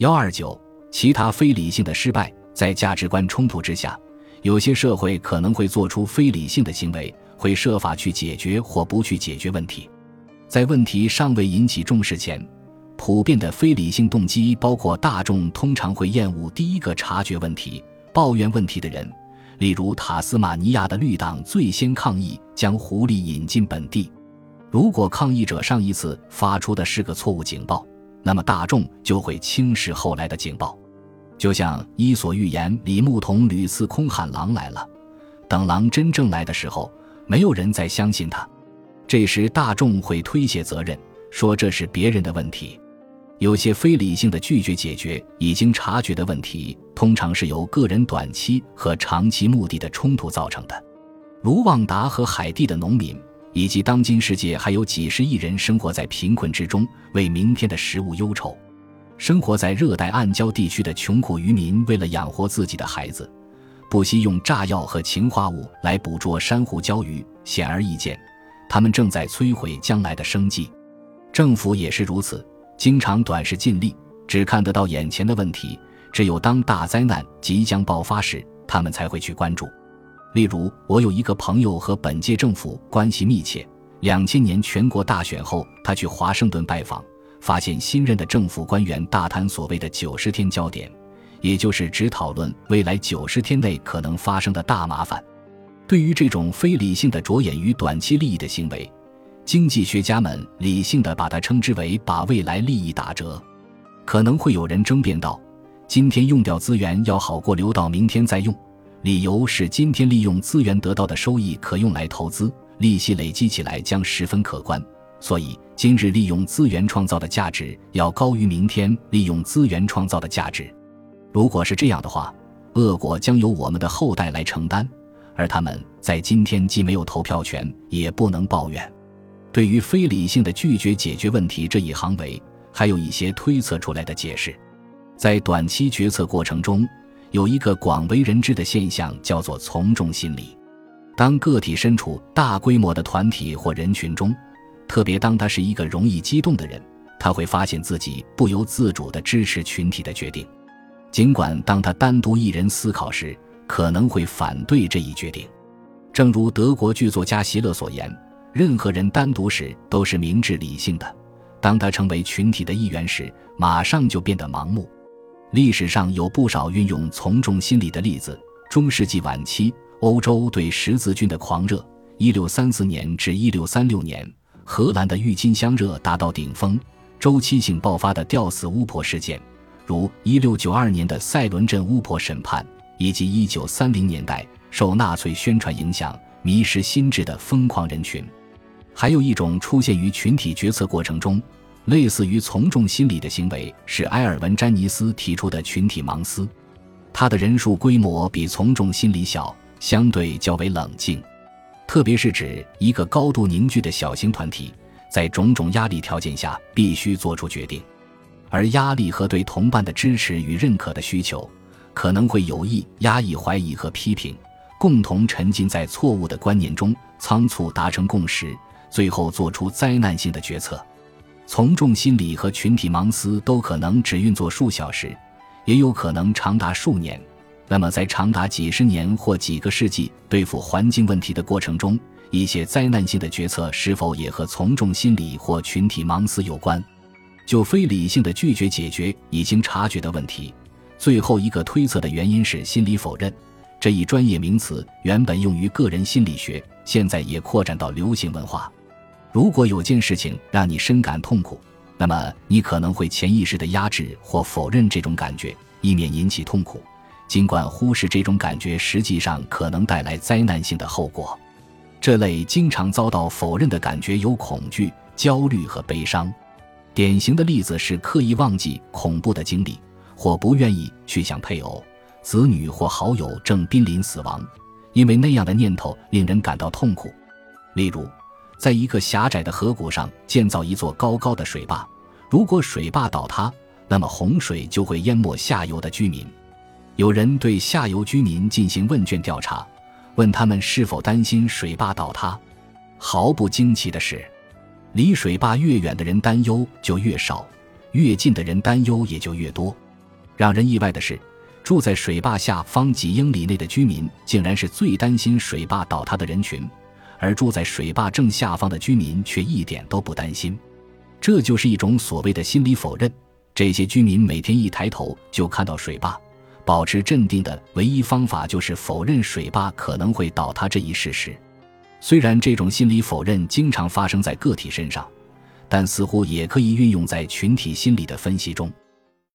幺二九，其他非理性的失败，在价值观冲突之下，有些社会可能会做出非理性的行为，会设法去解决或不去解决问题。在问题尚未引起重视前，普遍的非理性动机包括：大众通常会厌恶第一个察觉问题、抱怨问题的人，例如塔斯马尼亚的绿党最先抗议将狐狸引进本地。如果抗议者上一次发出的是个错误警报。那么大众就会轻视后来的警报，就像《伊索寓言》里牧童屡次空喊狼来了，等狼真正来的时候，没有人再相信他。这时大众会推卸责任，说这是别人的问题。有些非理性的拒绝解决已经察觉的问题，通常是由个人短期和长期目的的冲突造成的。卢旺达和海地的农民。以及当今世界还有几十亿人生活在贫困之中，为明天的食物忧愁；生活在热带暗礁地区的穷苦渔民，为了养活自己的孩子，不惜用炸药和氰化物来捕捉珊瑚礁鱼。显而易见，他们正在摧毁将来的生计。政府也是如此，经常短视尽力，只看得到眼前的问题。只有当大灾难即将爆发时，他们才会去关注。例如，我有一个朋友和本届政府关系密切。两千年全国大选后，他去华盛顿拜访，发现新任的政府官员大谈所谓的“九十天焦点”，也就是只讨论未来九十天内可能发生的大麻烦。对于这种非理性的着眼于短期利益的行为，经济学家们理性的把它称之为“把未来利益打折”。可能会有人争辩道：“今天用掉资源要好过留到明天再用。”理由是，今天利用资源得到的收益可用来投资，利息累积起来将十分可观，所以今日利用资源创造的价值要高于明天利用资源创造的价值。如果是这样的话，恶果将由我们的后代来承担，而他们在今天既没有投票权，也不能抱怨。对于非理性的拒绝解决问题这一行为，还有一些推测出来的解释，在短期决策过程中。有一个广为人知的现象，叫做从众心理。当个体身处大规模的团体或人群中，特别当他是一个容易激动的人，他会发现自己不由自主地支持群体的决定，尽管当他单独一人思考时，可能会反对这一决定。正如德国剧作家席勒所言：“任何人单独时都是明智理性的，当他成为群体的一员时，马上就变得盲目。”历史上有不少运用从众心理的例子。中世纪晚期，欧洲对十字军的狂热；1634年至1636年，荷兰的郁金香热达到顶峰。周期性爆发的吊死巫婆事件，如1692年的塞伦镇巫婆审判，以及1930年代受纳粹宣传影响、迷失心智的疯狂人群。还有一种出现于群体决策过程中。类似于从众心理的行为是埃尔文·詹尼斯提出的群体盲思，他的人数规模比从众心理小，相对较为冷静，特别是指一个高度凝聚的小型团体在种种压力条件下必须做出决定，而压力和对同伴的支持与认可的需求可能会有意压抑怀疑和批评，共同沉浸在错误的观念中，仓促达成共识，最后做出灾难性的决策。从众心理和群体盲思都可能只运作数小时，也有可能长达数年。那么，在长达几十年或几个世纪对付环境问题的过程中，一些灾难性的决策是否也和从众心理或群体盲思有关？就非理性的拒绝解决已经察觉的问题，最后一个推测的原因是心理否认。这一专业名词原本用于个人心理学，现在也扩展到流行文化。如果有件事情让你深感痛苦，那么你可能会潜意识地压制或否认这种感觉，以免引起痛苦。尽管忽视这种感觉实际上可能带来灾难性的后果。这类经常遭到否认的感觉有恐惧、焦虑和悲伤。典型的例子是刻意忘记恐怖的经历，或不愿意去想配偶、子女或好友正濒临死亡，因为那样的念头令人感到痛苦。例如。在一个狭窄的河谷上建造一座高高的水坝，如果水坝倒塌，那么洪水就会淹没下游的居民。有人对下游居民进行问卷调查，问他们是否担心水坝倒塌。毫不惊奇的是，离水坝越远的人担忧就越少，越近的人担忧也就越多。让人意外的是，住在水坝下方几英里内的居民，竟然是最担心水坝倒塌的人群，而住在水坝正下方的居民却一点都不担心。这就是一种所谓的心理否认。这些居民每天一抬头就看到水坝，保持镇定的唯一方法就是否认水坝可能会倒塌这一事实。虽然这种心理否认经常发生在个体身上，但似乎也可以运用在群体心理的分析中。